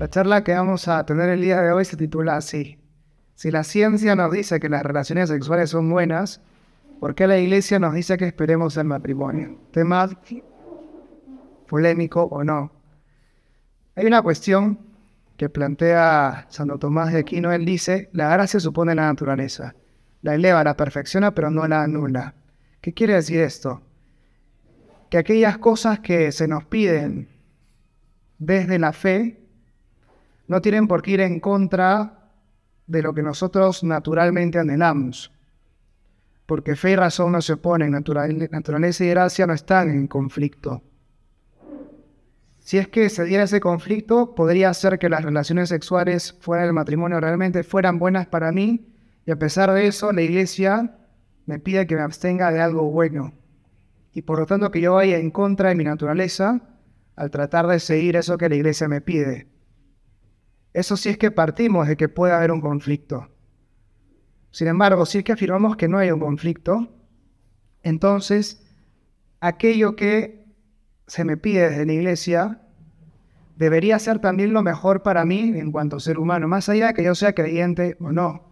La charla que vamos a tener el día de hoy se titula así. Si la ciencia nos dice que las relaciones sexuales son buenas, ¿por qué la iglesia nos dice que esperemos el matrimonio? Tema polémico o no. Hay una cuestión que plantea Santo Tomás de Aquino. Él dice, la gracia supone la naturaleza. La eleva, la perfecciona, pero no la anula. ¿Qué quiere decir esto? Que aquellas cosas que se nos piden desde la fe no tienen por qué ir en contra de lo que nosotros naturalmente anhelamos. Porque fe y razón no se oponen, naturaleza y gracia no están en conflicto. Si es que se diera ese conflicto, podría ser que las relaciones sexuales fuera del matrimonio realmente fueran buenas para mí y a pesar de eso la iglesia me pide que me abstenga de algo bueno. Y por lo tanto que yo vaya en contra de mi naturaleza al tratar de seguir eso que la iglesia me pide. Eso sí es que partimos de que puede haber un conflicto. Sin embargo, si es que afirmamos que no hay un conflicto, entonces aquello que se me pide desde la iglesia debería ser también lo mejor para mí en cuanto a ser humano, más allá de que yo sea creyente o no.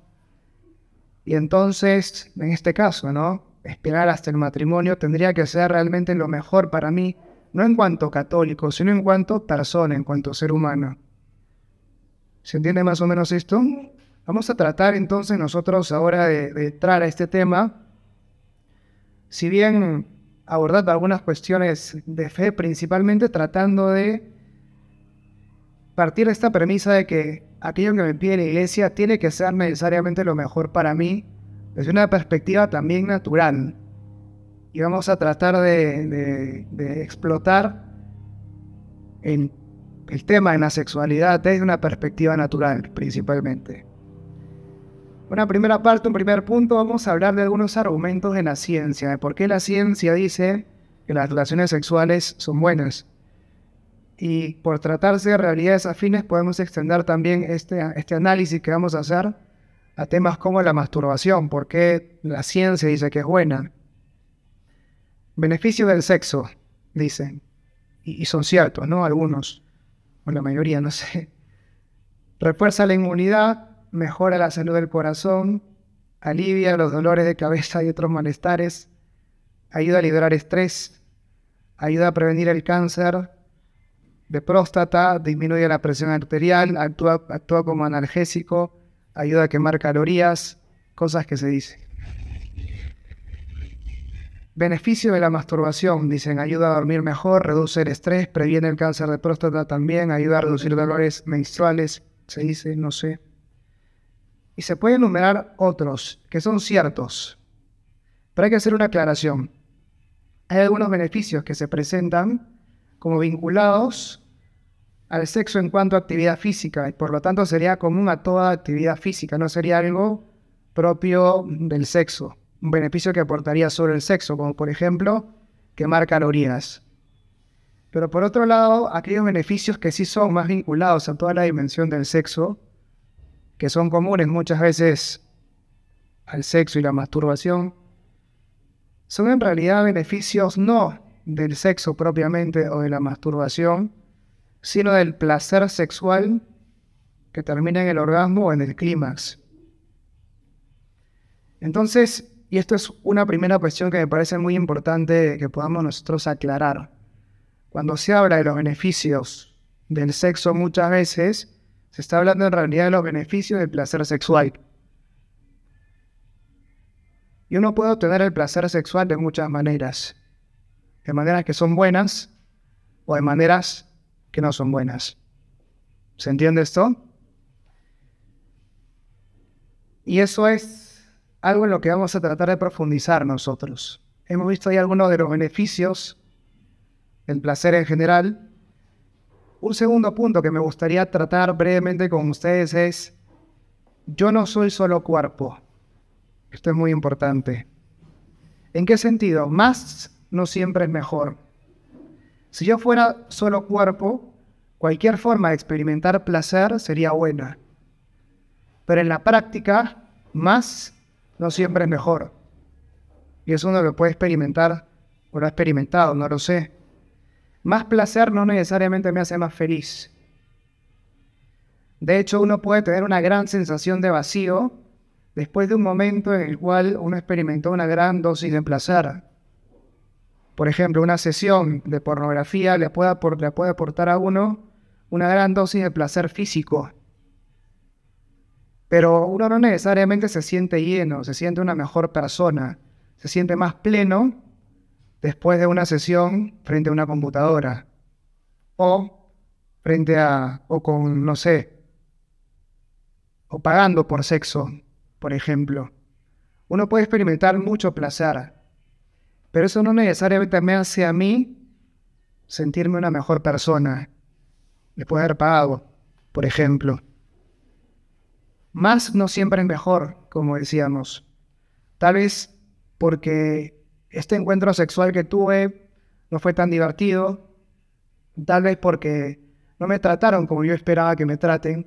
Y entonces, en este caso, ¿no? Esperar hasta el matrimonio tendría que ser realmente lo mejor para mí, no en cuanto católico, sino en cuanto persona, en cuanto ser humano. ¿Se entiende más o menos esto? Vamos a tratar entonces nosotros ahora de, entrar a este tema. Si bien abordando algunas cuestiones de fe, principalmente tratando de partir de esta premisa de que aquello que me pide la iglesia tiene que ser necesariamente lo mejor para mí, desde una perspectiva también natural. Y vamos a tratar de, explotar en el tema de la sexualidad desde una perspectiva natural, principalmente. Una primera parte, un primer punto, vamos a hablar de algunos argumentos de la ciencia, de por qué la ciencia dice que las relaciones sexuales son buenas. Y por tratarse de realidades afines, podemos extender también este, este análisis que vamos a hacer a temas como la masturbación, por qué la ciencia dice que es buena. Beneficio del sexo, dicen, y, y son ciertos, ¿no? Algunos la mayoría, no sé. Refuerza la inmunidad, mejora la salud del corazón, alivia los dolores de cabeza y otros malestares, ayuda a liberar estrés, ayuda a prevenir el cáncer de próstata, disminuye la presión arterial, actúa, actúa como analgésico, ayuda a quemar calorías, cosas que se dicen. Beneficio de la masturbación, dicen, ayuda a dormir mejor, reduce el estrés, previene el cáncer de próstata también, ayuda a reducir dolores menstruales, se dice, no sé. Y se puede enumerar otros que son ciertos, pero hay que hacer una aclaración. Hay algunos beneficios que se presentan como vinculados al sexo en cuanto a actividad física y por lo tanto sería común a toda actividad física, no sería algo propio del sexo un beneficio que aportaría sobre el sexo, como por ejemplo quemar calorías. Pero por otro lado, aquellos beneficios que sí son más vinculados a toda la dimensión del sexo, que son comunes muchas veces al sexo y la masturbación, son en realidad beneficios no del sexo propiamente o de la masturbación, sino del placer sexual que termina en el orgasmo o en el clímax. Entonces, y esto es una primera cuestión que me parece muy importante que podamos nosotros aclarar. Cuando se habla de los beneficios del sexo muchas veces, se está hablando en realidad de los beneficios del placer sexual. Y uno puede obtener el placer sexual de muchas maneras. De maneras que son buenas o de maneras que no son buenas. ¿Se entiende esto? Y eso es algo en lo que vamos a tratar de profundizar nosotros. Hemos visto ahí algunos de los beneficios del placer en general. Un segundo punto que me gustaría tratar brevemente con ustedes es, yo no soy solo cuerpo. Esto es muy importante. ¿En qué sentido? Más no siempre es mejor. Si yo fuera solo cuerpo, cualquier forma de experimentar placer sería buena. Pero en la práctica, más no siempre es mejor. Y eso uno lo puede experimentar o lo he experimentado, no lo sé. Más placer no necesariamente me hace más feliz. De hecho, uno puede tener una gran sensación de vacío después de un momento en el cual uno experimentó una gran dosis de placer. Por ejemplo, una sesión de pornografía le puede, le puede aportar a uno una gran dosis de placer físico. Pero uno no necesariamente se siente lleno, se siente una mejor persona, se siente más pleno después de una sesión frente a una computadora o frente a, o con, no sé, o pagando por sexo, por ejemplo. Uno puede experimentar mucho placer, pero eso no necesariamente me hace a mí sentirme una mejor persona después de haber pagado, por ejemplo. Más no siempre es mejor, como decíamos. Tal vez porque este encuentro sexual que tuve no fue tan divertido, tal vez porque no me trataron como yo esperaba que me traten,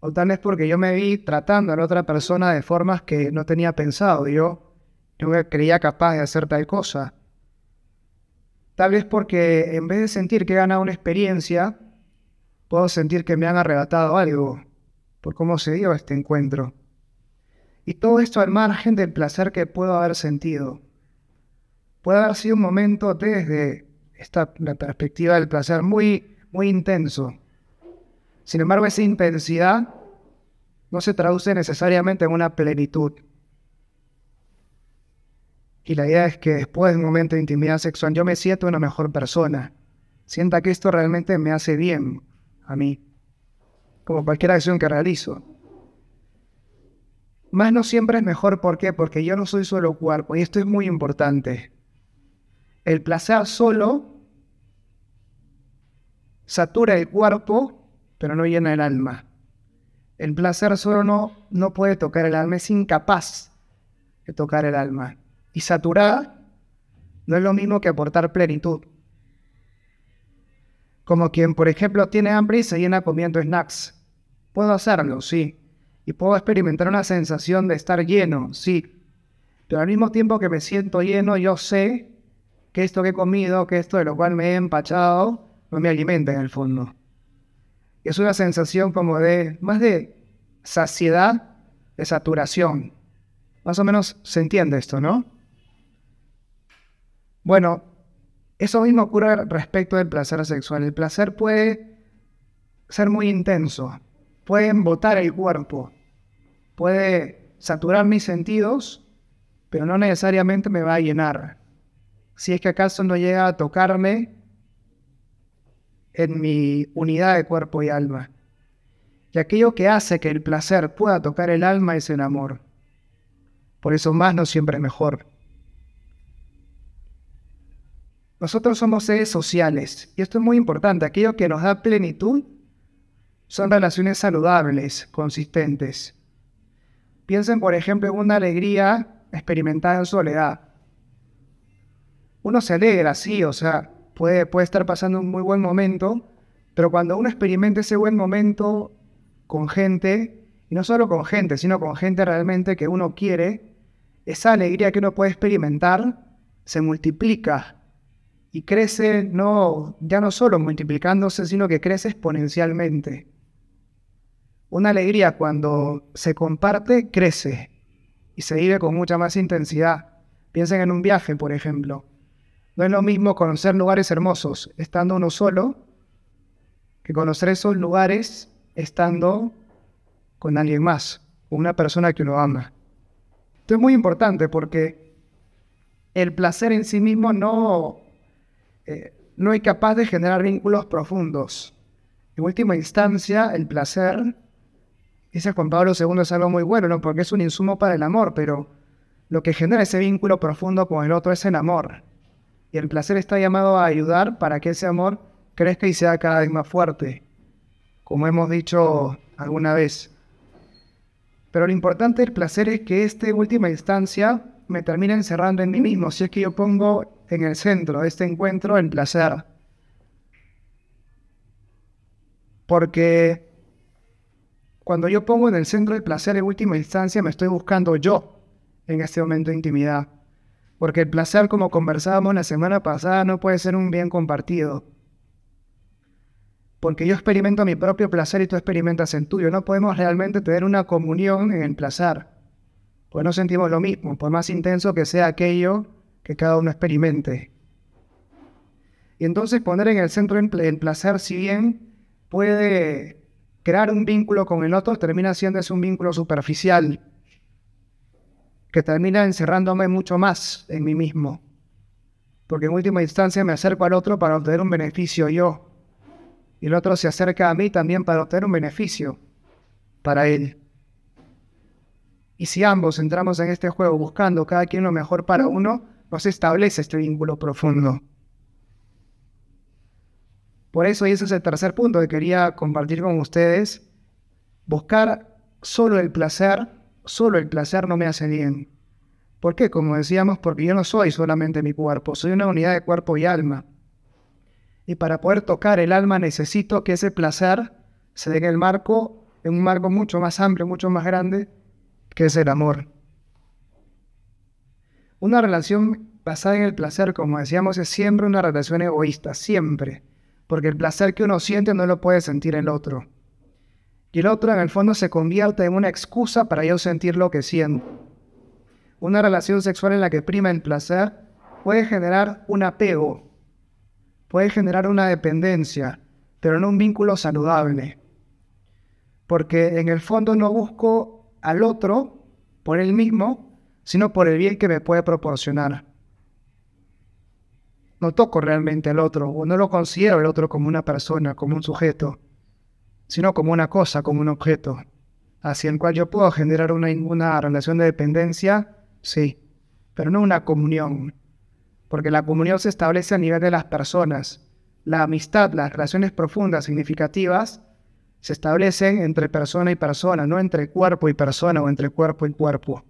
o tal vez porque yo me vi tratando a la otra persona de formas que no tenía pensado. Yo, yo me creía capaz de hacer tal cosa. Tal vez porque en vez de sentir que he ganado una experiencia, puedo sentir que me han arrebatado algo por cómo se dio este encuentro. Y todo esto al margen del placer que puedo haber sentido. Puede haber sido un momento desde esta, la perspectiva del placer muy, muy intenso sin embargo, esa intensidad no se traduce necesariamente en una plenitud. Y la idea es que después de un momento de intimidad sexual yo me siento una mejor persona. Sienta que esto realmente me hace bien a mí, como cualquier acción que realizo. Más no siempre es mejor, ¿por qué? Porque yo no soy solo cuerpo, y esto es muy importante. El placer solo satura el cuerpo pero no llena el alma. El placer solo no, no puede tocar el alma, es incapaz de tocar el alma. Y saturar no es lo mismo que aportar plenitud. Como quien, por ejemplo, tiene hambre y se llena comiendo snacks. Puedo hacerlo, sí. Y puedo experimentar una sensación de estar lleno, sí. Pero al mismo tiempo que me siento lleno, yo sé que esto que he comido, que esto de lo cual me he empachado, no me alimenta en el fondo es una sensación como de, más de saciedad, de saturación. Más o menos se entiende esto, ¿no? Bueno, eso mismo ocurre respecto del placer sexual. El placer puede ser muy intenso, puede embotar el cuerpo, puede saturar mis sentidos, pero no necesariamente me va a llenar. Si es que acaso no llega a tocarme en mi unidad de cuerpo y alma. Y aquello que hace que el placer pueda tocar el alma es el amor. Por eso más no siempre es mejor. Nosotros somos seres sociales y esto es muy importante. Aquello que nos da plenitud son relaciones saludables, consistentes. Piensen, por ejemplo, en una alegría experimentada en soledad. Uno se alegra, sí, o sea, puede, estar pasando un muy buen momento, pero cuando uno experimenta ese buen momento con gente, y no solo con gente, sino con gente realmente que uno quiere, esa alegría que uno puede experimentar se multiplica y crece, no, ya no solo multiplicándose, sino que crece exponencialmente. Una alegría cuando se comparte, crece y se vive con mucha más intensidad. Piensen en un viaje, por ejemplo. No es lo mismo conocer lugares hermosos estando uno solo que conocer esos lugares estando con alguien más, una persona que uno ama. Esto es muy importante porque el placer en sí mismo no, eh, no es capaz de generar vínculos profundos. En última instancia, el placer, dice Juan Pablo II, es algo muy bueno, ¿no? porque es un insumo para el amor, pero lo que genera ese vínculo profundo con el otro es el amor. Y el placer está llamado a ayudar para que ese amor crezca y sea cada vez más fuerte, como hemos dicho alguna vez. Pero lo importante del placer es que esta última instancia me termina encerrando en mí mismo, si es que yo pongo en el centro de este encuentro el placer. Porque cuando yo pongo en el centro el placer en última instancia, me estoy buscando yo en este momento de intimidad. Porque el placer, como conversábamos la semana pasada, no puede ser un bien compartido. Porque yo experimento mi propio placer y tú experimentas el tuyo. No podemos realmente tener una comunión en el placer. Pues no sentimos lo mismo, por más intenso que sea aquello que cada uno experimente. Y entonces poner en el centro el placer, si bien puede crear un vínculo con el otro, termina siendo ese un vínculo superficial, que termina encerrándome mucho más en mí mismo. Porque en última instancia me acerco al otro para obtener un beneficio yo. Y el otro se acerca a mí también para obtener un beneficio para él. Y si ambos entramos en este juego buscando cada quien lo mejor para uno, no se establece este vínculo profundo. Por eso, y ese es el tercer punto que quería compartir con ustedes, buscar solo el placer, solo el placer no me hace bien. ¿Por qué? Como decíamos, porque yo no soy solamente mi cuerpo, soy una unidad de cuerpo y alma. Y para poder tocar el alma necesito que ese placer se dé en el marco, en un marco mucho más amplio, mucho más grande, que es el amor. Una relación basada en el placer, como decíamos, es siempre una relación egoísta, siempre. Porque el placer que uno siente no lo puede sentir el otro. Y el otro en el fondo se convierte en una excusa para yo sentir lo que siento. Una relación sexual en la que prima el placer puede generar un apego, puede generar una dependencia, pero no un vínculo saludable. Porque en el fondo no busco al otro por él mismo, sino por el bien que me puede proporcionar. No toco realmente al otro, o no lo considero el otro como una persona, como un sujeto, sino como una cosa, como un objeto, hacia el cual yo puedo generar una, una relación de dependencia, sí, pero no una comunión, porque la comunión se establece a nivel de las personas. La amistad, las relaciones profundas, significativas, se establecen entre persona y persona, no entre cuerpo y persona o entre cuerpo y cuerpo.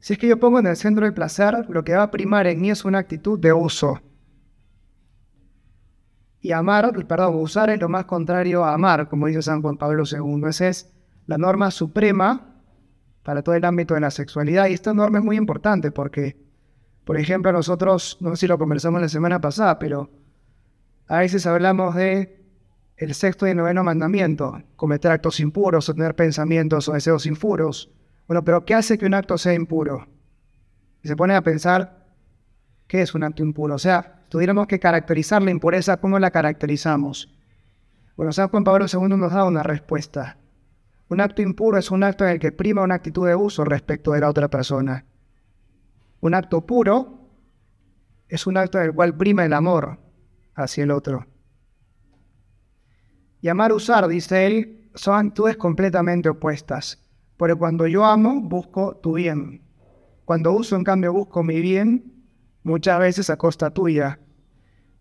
Si es que yo pongo en el centro el placer, lo que va a primar en mí es una actitud de uso. Y amar, perdón, usar es lo más contrario a amar, como dice San Juan Pablo II. Esa es la norma suprema para todo el ámbito de la sexualidad. Y esta norma es muy importante porque, por ejemplo, nosotros, no sé si lo conversamos la semana pasada, pero a veces hablamos de el sexto y noveno mandamiento, cometer actos impuros o tener pensamientos o deseos impuros. Bueno, pero ¿qué hace que un acto sea impuro? Y se pone a pensar, ¿qué es un acto impuro? O sea, tuviéramos que caracterizar la impureza, ¿cómo la caracterizamos? Bueno, San Juan Pablo II nos da una respuesta. Un acto impuro es un acto en el que prima una actitud de uso respecto de la otra persona. Un acto puro es un acto en el cual prima el amor hacia el otro. Y amar usar, dice él, son actitudes completamente opuestas. Porque cuando yo amo, busco tu bien. Cuando uso, en cambio, busco mi bien, muchas veces a costa tuya.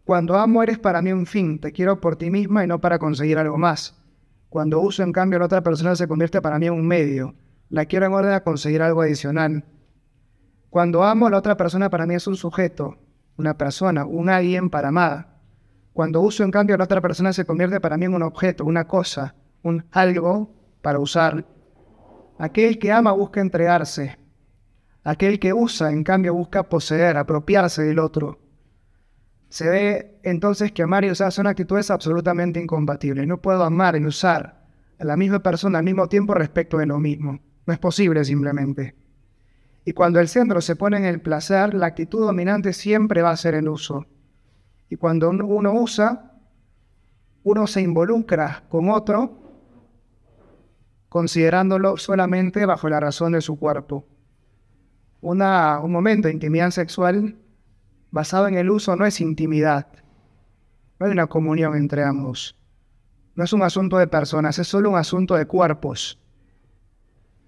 Cuando amo, eres para mí un fin. Te quiero por ti misma y no para conseguir algo más. Cuando uso, en cambio, la otra persona se convierte para mí en un medio. La quiero en orden a conseguir algo adicional. Cuando amo, la otra persona para mí es un sujeto, una persona, un alguien para amar. Cuando uso, en cambio, la otra persona se convierte para mí en un objeto, una cosa, un algo para usar. Aquel que ama busca entregarse. Aquel que usa, en cambio, busca poseer, apropiarse del otro. Se ve entonces que amar y usar son actitudes absolutamente incompatibles. No puedo amar y usar a la misma persona al mismo tiempo respecto de lo mismo. No es posible simplemente. Y cuando el centro se pone en el placer, la actitud dominante siempre va a ser el uso. Y cuando uno usa, uno se involucra con otro considerándolo solamente bajo la razón de su cuerpo. Un momento de intimidad sexual basado en el uso no es intimidad, no hay una comunión entre ambos. No es un asunto de personas, es solo un asunto de cuerpos.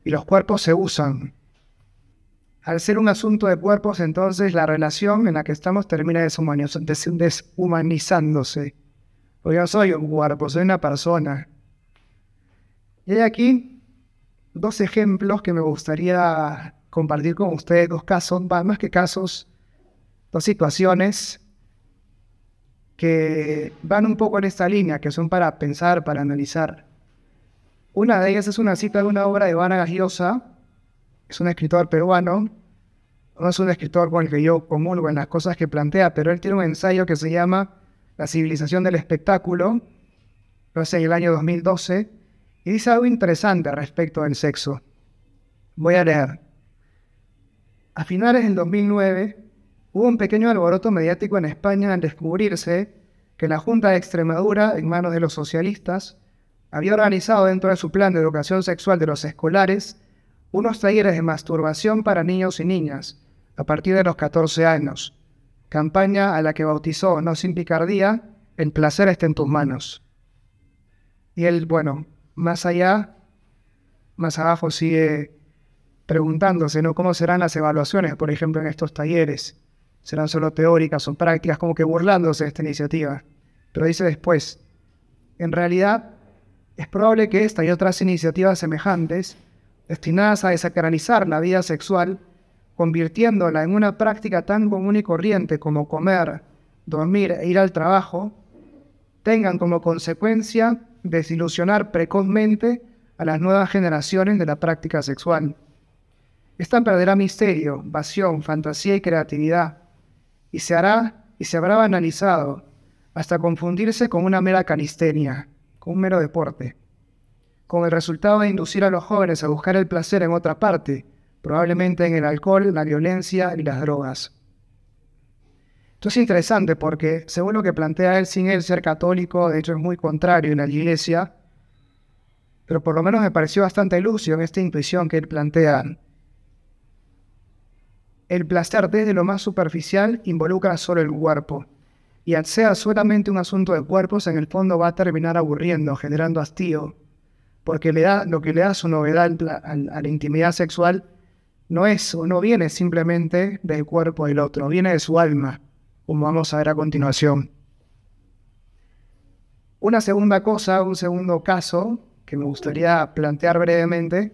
Y los cuerpos se usan, al ser un asunto de cuerpos, entonces la relación en la que estamos termina deshumanizándose. Porque yo soy un cuerpo, soy una persona. Y hay aquí dos ejemplos que me gustaría compartir con ustedes, dos casos, más que casos, dos situaciones que van un poco en esta línea, que son para pensar, para analizar. Una de ellas es una cita de una obra de Ivana Gagiosa, es un escritor peruano, no es un escritor con el que yo comulgo en las cosas que plantea, pero él tiene un ensayo que se llama La civilización del espectáculo, lo hace en el año 2012, y dice algo interesante respecto del sexo. Voy a leer. A finales del 2009 hubo un pequeño alboroto mediático en España al descubrirse que la Junta de Extremadura, en manos de los socialistas, había organizado dentro de su plan de educación sexual de los escolares unos talleres de masturbación para niños y niñas a partir de los 14 años, campaña a la que bautizó, no sin picardía, El placer está en tus manos. Y él, bueno, más allá, más abajo sigue preguntándose, ¿no? ¿Cómo serán las evaluaciones, por ejemplo, en estos talleres? ¿Serán solo teóricas o prácticas, como que burlándose de esta iniciativa? Pero dice después, en realidad, es probable que esta y otras iniciativas semejantes destinadas a desacralizar la vida sexual, convirtiéndola en una práctica tan común y corriente como comer, dormir e ir al trabajo, tengan como consecuencia desilusionar precozmente a las nuevas generaciones de la práctica sexual. Esta perderá misterio, pasión, fantasía y creatividad, y se hará y se habrá banalizado hasta confundirse con una mera calistenia, con un mero deporte con el resultado de inducir a los jóvenes a buscar el placer en otra parte, probablemente en el alcohol, la violencia y las drogas. Esto es interesante porque, según lo que plantea él, sin él ser católico, de hecho es muy contrario en la iglesia, pero por lo menos me pareció bastante lúcido en esta intuición que él plantea. El placer desde lo más superficial involucra solo el cuerpo, y al ser solamente un asunto de cuerpos, en el fondo va a terminar aburriendo, generando hastío, porque le da, lo que le da su novedad a la intimidad sexual no es o no viene simplemente del cuerpo del otro, viene de su alma, como vamos a ver a continuación. Una segunda cosa, un segundo caso que me gustaría plantear brevemente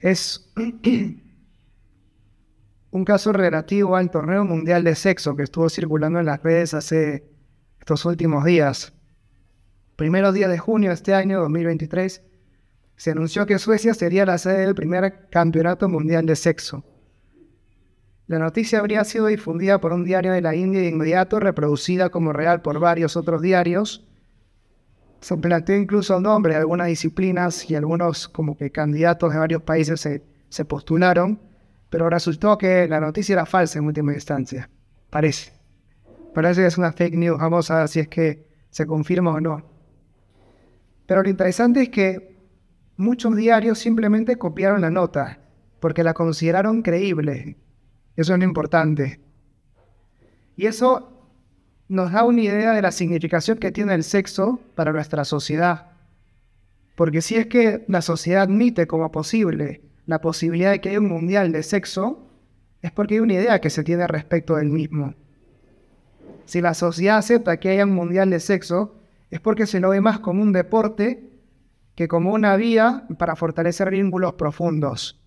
es un caso relativo al torneo mundial de sexo que estuvo circulando en las redes hace estos últimos días primeros días de junio de este año, 2023, se anunció que Suecia sería la sede del primer campeonato mundial de sexo. La noticia habría sido difundida por un diario de la India de inmediato, reproducida como real por varios otros diarios. Se planteó incluso el nombre de algunas disciplinas y algunos como que candidatos de varios países se, se postularon, pero resultó que la noticia era falsa en última instancia. Parece. Parece que es una fake news. Vamos a ver si es que se confirma o no. Pero lo interesante es que muchos diarios simplemente copiaron la nota porque la consideraron creíble. Eso es lo importante. Y eso nos da una idea de la significación que tiene el sexo para nuestra sociedad. Porque si es que la sociedad admite como posible la posibilidad de que haya un mundial de sexo, es porque hay una idea que se tiene respecto del mismo. Si la sociedad acepta que haya un mundial de sexo, es porque se lo ve más como un deporte que como una vía para fortalecer vínculos profundos.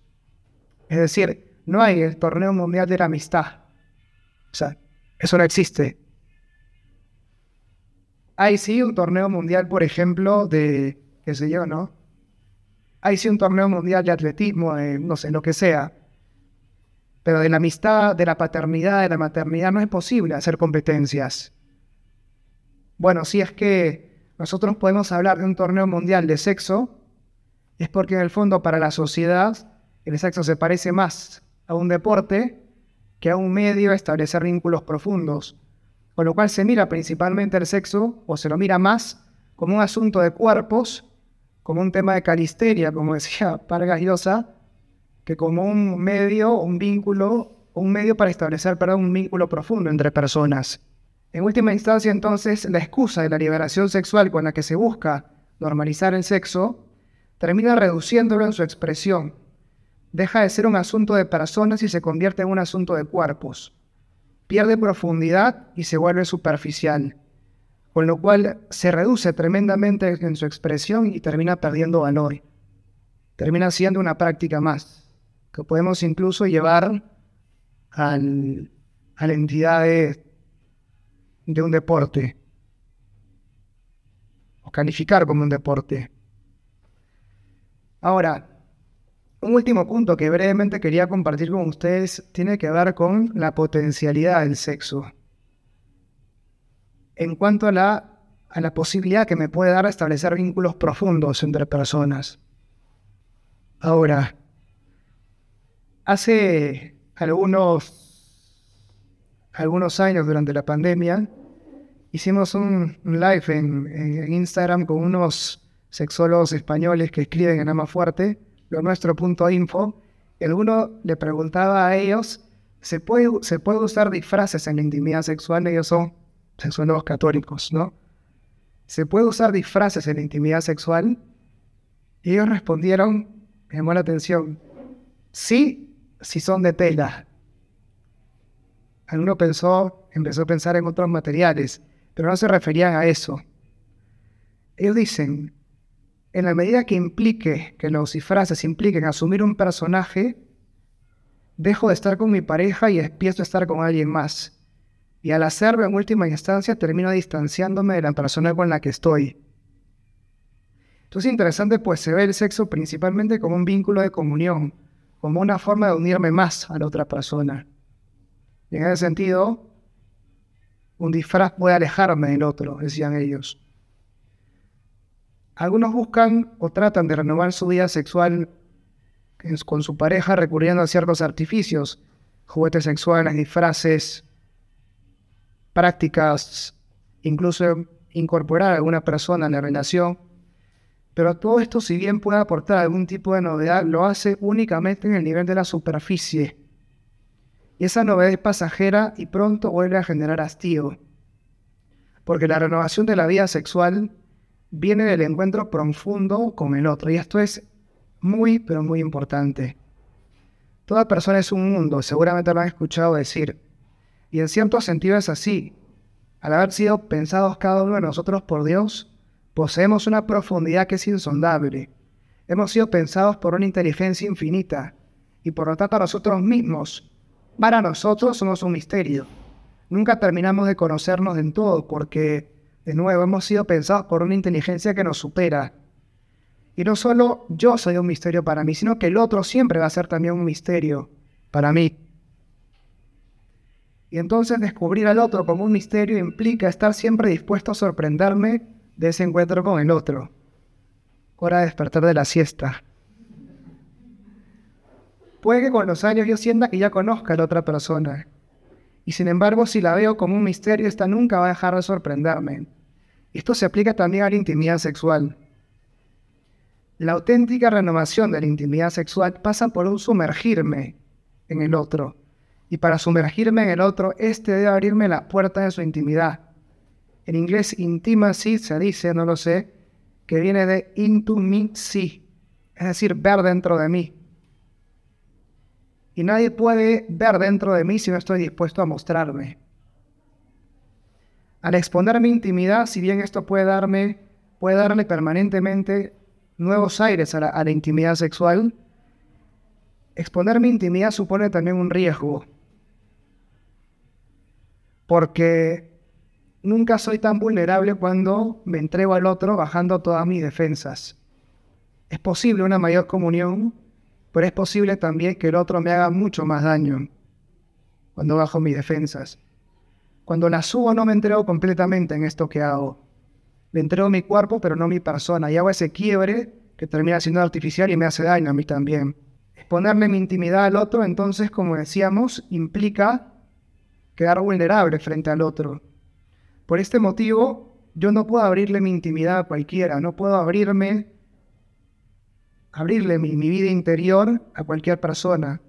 Es decir, no hay el torneo mundial de la amistad. O sea, eso no existe. Hay sí un torneo mundial, por ejemplo, de, qué sé yo, ¿no? Hay sí un torneo mundial de atletismo, de no sé, lo que sea. Pero de la amistad, de la paternidad, de la maternidad no es posible hacer competencias. Bueno, si es que nosotros podemos hablar de un torneo mundial de sexo, es porque en el fondo para la sociedad el sexo se parece más a un deporte que a un medio a establecer vínculos profundos, con lo cual se mira principalmente el sexo, o se lo mira más como un asunto de cuerpos, como un tema de calisteria, como decía Vargas Llosa, que como un medio, un vínculo, un medio para establecer perdón, un vínculo profundo entre personas. En última instancia, entonces, la excusa de la liberación sexual con la que se busca normalizar el sexo termina reduciéndolo en su expresión. Deja de ser un asunto de personas y se convierte en un asunto de cuerpos. Pierde profundidad y se vuelve superficial, con lo cual se reduce tremendamente en su expresión y termina perdiendo valor. Termina siendo una práctica más, que podemos incluso llevar al, a la entidad de de un deporte, o calificar como un deporte. Ahora, Un último punto que brevemente quería compartir con ustedes tiene que ver con la potencialidad del sexo. En cuanto a la, a la posibilidad que me puede dar establecer vínculos profundos entre personas. Ahora, hace algunos, algunos años durante la pandemia, hicimos un live en, en Instagram con unos sexólogos españoles que escriben en Ama Fuerte lo nuestro punto info, y alguno le preguntaba a ellos, ¿se puede, ¿se puede usar disfraces en la intimidad sexual? Ellos son sexólogos católicos, ¿no? ¿Se puede usar disfraces en la intimidad sexual? Y ellos respondieron, me llamó la atención, sí, si son de tela. Alguno pensó, empezó a pensar en otros materiales, pero no se referían a eso. Ellos dicen, en la medida que implique, que los disfraces impliquen asumir un personaje, dejo de estar con mi pareja y empiezo a estar con alguien más. Y al hacerlo en última instancia termino distanciándome de la persona con la que estoy. Entonces es interesante pues se ve el sexo principalmente como un vínculo de comunión, como una forma de unirme más a la otra persona. Y en ese sentido, un disfraz puede alejarme del otro, decían ellos. Algunos buscan o tratan de renovar su vida sexual con su pareja recurriendo a ciertos artificios, juguetes sexuales, disfraces, prácticas, incluso incorporar a alguna persona en la relación. Pero todo esto, si bien puede aportar algún tipo de novedad, lo hace únicamente en el nivel de la superficie. Y esa novedad es pasajera y pronto vuelve a generar hastío. Porque la renovación de la vida sexual viene del encuentro profundo con el otro. Y esto es muy, pero muy importante. Toda persona es un mundo, seguramente lo han escuchado decir. Y en cierto sentido es así. Al haber sido pensados cada uno de nosotros por Dios, poseemos una profundidad que es insondable. Hemos sido pensados por una inteligencia infinita y por lo tanto nosotros mismos, para nosotros somos un misterio. Nunca terminamos de conocernos en todo porque de nuevo, hemos sido pensados por una inteligencia que nos supera. Y no solo yo soy un misterio para mí, sino que el otro siempre va a ser también un misterio para mí. Y entonces descubrir al otro como un misterio implica estar siempre dispuesto a sorprenderme de ese encuentro con el otro. Hora de despertar de la siesta. Puede que con los años yo sienta que ya conozca a la otra persona. Y sin embargo, si la veo como un misterio, esta nunca va a dejar de sorprenderme. Esto se aplica también a la intimidad sexual. La auténtica renovación de la intimidad sexual pasa por un sumergirme en el otro. Y para sumergirme en el otro, este debe abrirme la puerta de su intimidad. En inglés, intimacy se dice, no lo sé, que viene de into me see, es decir, ver dentro de mí. Y nadie puede ver dentro de mí si no estoy dispuesto a mostrarme. Al exponer mi intimidad, si bien esto puede darme, puede darle permanentemente nuevos aires a la, intimidad sexual, exponer mi intimidad supone también un riesgo. Porque nunca soy tan vulnerable cuando me entrego al otro bajando todas mis defensas. Es posible una mayor comunión, pero es posible también que el otro me haga mucho más daño cuando bajo mis defensas. Cuando la subo no me entrego completamente en esto que hago. Le entrego mi cuerpo, pero no mi persona. Y hago ese quiebre que termina siendo artificial y me hace daño a mí también. Exponerle mi intimidad al otro, entonces, como decíamos, implica quedar vulnerable frente al otro. Por este motivo, yo no puedo abrirle mi intimidad a cualquiera, no puedo abrirme, abrirle mi, mi vida interior a cualquier persona.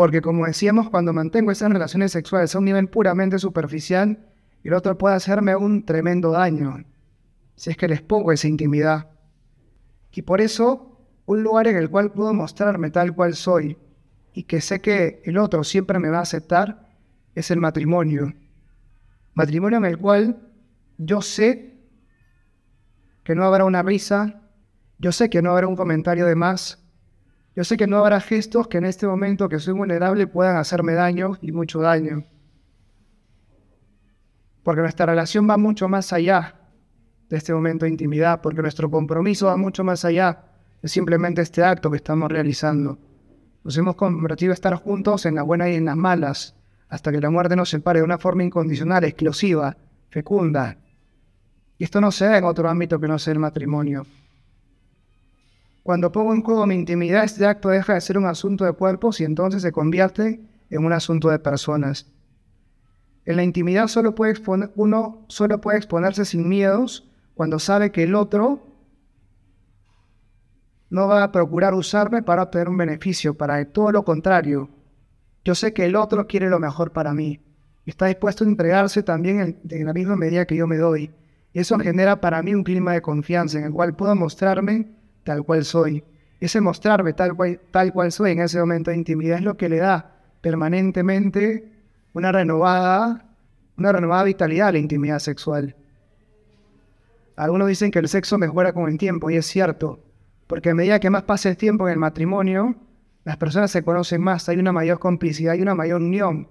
Porque como decíamos, cuando mantengo esas relaciones sexuales a un nivel puramente superficial, el otro puede hacerme un tremendo daño, si es que les pongo esa intimidad. Y por eso, un lugar en el cual puedo mostrarme tal cual soy y que sé que el otro siempre me va a aceptar, es el matrimonio. Matrimonio en el cual yo sé que no habrá una risa, yo sé que no habrá un comentario de más, yo sé que no habrá gestos que en este momento que soy vulnerable puedan hacerme daño y mucho daño. Porque nuestra relación va mucho más allá de este momento de intimidad, porque nuestro compromiso va mucho más allá de simplemente este acto que estamos realizando. Nos hemos convertido a estar juntos en las buenas y en las malas, hasta que la muerte nos separe de una forma incondicional, exclusiva, fecunda. Y esto no se da en otro ámbito que no sea el matrimonio. Cuando pongo en juego mi intimidad, este acto deja de ser un asunto de cuerpos y entonces se convierte en un asunto de personas. En la intimidad solo puede uno solo puede exponerse sin miedos cuando sabe que el otro no va a procurar usarme para obtener un beneficio, para todo lo contrario. Yo sé que el otro quiere lo mejor para mí. Está dispuesto a entregarse también en, la misma medida que yo me doy. Y eso genera para mí un clima de confianza en el cual puedo mostrarme tal cual soy. Ese mostrarme tal cual, tal cual soy en ese momento de intimidad es lo que le da permanentemente una renovada, una renovada vitalidad a la intimidad sexual. Algunos dicen que el sexo mejora con el tiempo y es cierto, porque a medida que más pasa el tiempo en el matrimonio, las personas se conocen más, hay una mayor complicidad y una mayor unión.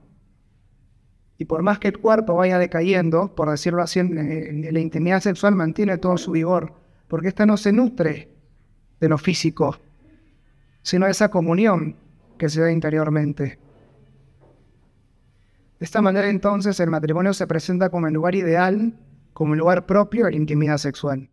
Y por más que el cuerpo vaya decayendo, por decirlo así, la intimidad sexual mantiene todo su vigor, porque esta no se nutre de lo físico, sino esa comunión que se da interiormente. De esta manera entonces el matrimonio se presenta como el lugar ideal, como el lugar propio de la intimidad sexual.